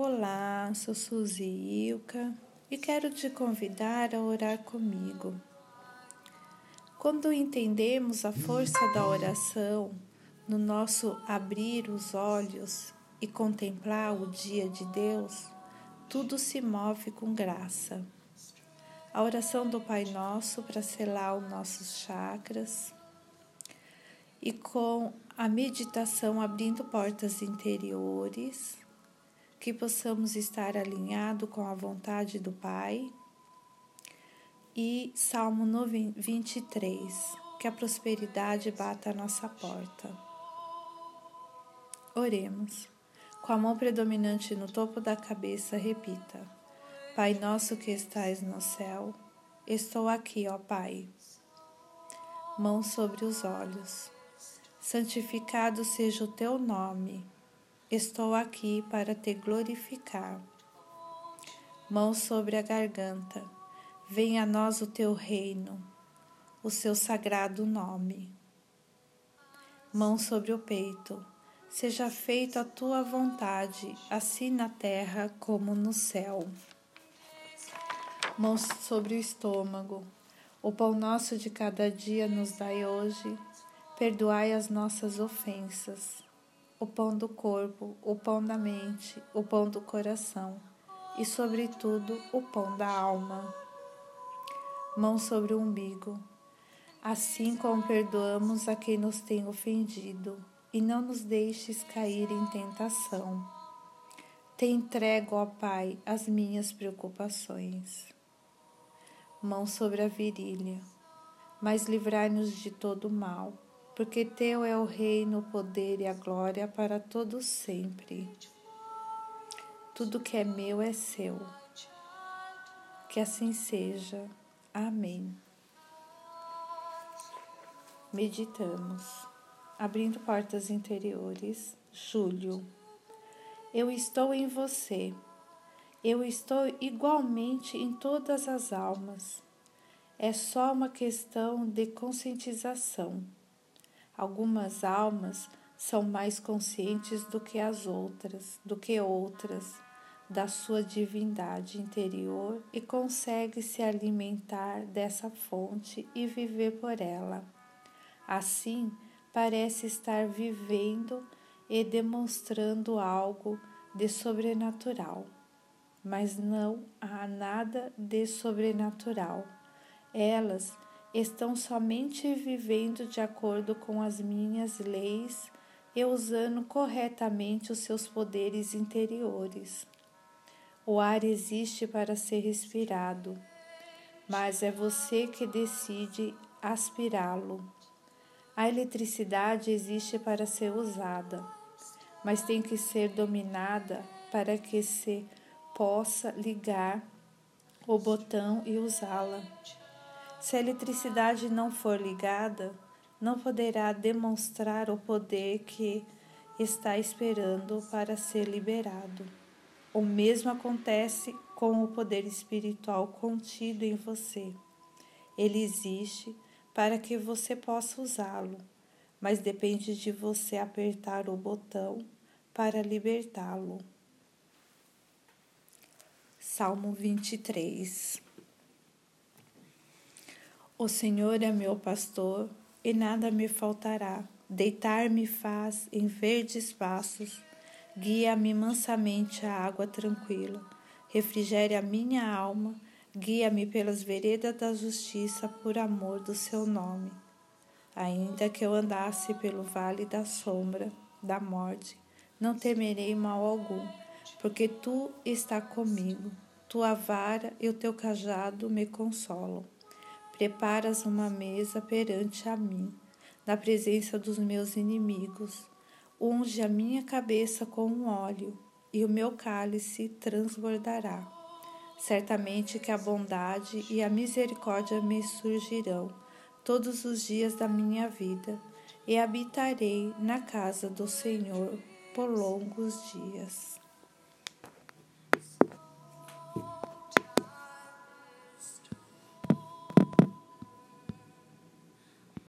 Olá, sou Suzy Ilka e quero te convidar a orar comigo. Quando entendemos a força da oração no nosso abrir os olhos e contemplar o dia de Deus, tudo se move com graça. A oração do Pai Nosso para selar os nossos chakras e com a meditação abrindo portas interiores que possamos estar alinhado com a vontade do Pai. E Salmo 23, que a prosperidade bata a nossa porta. Oremos. Com a mão predominante no topo da cabeça, repita: Pai nosso que estais no céu, estou aqui, ó Pai. Mão sobre os olhos. Santificado seja o teu nome Estou aqui para te glorificar. Mão sobre a garganta, venha a nós o teu reino, o seu sagrado nome. Mão sobre o peito, seja feita a tua vontade, assim na terra como no céu. Mão sobre o estômago, o pão nosso de cada dia nos dai hoje, perdoai as nossas ofensas o pão do corpo, o pão da mente, o pão do coração e, sobretudo, o pão da alma. Mão sobre o umbigo, assim como perdoamos a quem nos tem ofendido, e não nos deixes cair em tentação. Te entrego, ó Pai, as minhas preocupações. Mão sobre a virilha, mas livrai-nos de todo mal porque teu é o reino, o poder e a glória para todos sempre. Tudo que é meu é seu. Que assim seja. Amém. Meditamos. Abrindo portas interiores. Júlio. Eu estou em você. Eu estou igualmente em todas as almas. É só uma questão de conscientização. Algumas almas são mais conscientes do que as outras, do que outras, da sua divindade interior e consegue se alimentar dessa fonte e viver por ela. Assim, parece estar vivendo e demonstrando algo de sobrenatural, mas não há nada de sobrenatural. Elas estão somente vivendo de acordo com as minhas leis e usando corretamente os seus poderes interiores. O ar existe para ser respirado, mas é você que decide aspirá-lo. A eletricidade existe para ser usada, mas tem que ser dominada para que se possa ligar o botão e usá-la. Se a eletricidade não for ligada, não poderá demonstrar o poder que está esperando para ser liberado. O mesmo acontece com o poder espiritual contido em você. Ele existe para que você possa usá-lo, mas depende de você apertar o botão para libertá-lo. Salmo 23 o Senhor é meu pastor e nada me faltará. Deitar-me faz em verdes passos, guia-me mansamente à água tranquila, refrigere a minha alma, guia-me pelas veredas da justiça por amor do seu nome. Ainda que eu andasse pelo vale da sombra da morte, não temerei mal algum, porque tu está comigo, tua vara e o teu cajado me consolam. Preparas uma mesa perante a mim, na presença dos meus inimigos. Unge a minha cabeça com um óleo, e o meu cálice transbordará. Certamente que a bondade e a misericórdia me surgirão todos os dias da minha vida, e habitarei na casa do Senhor por longos dias.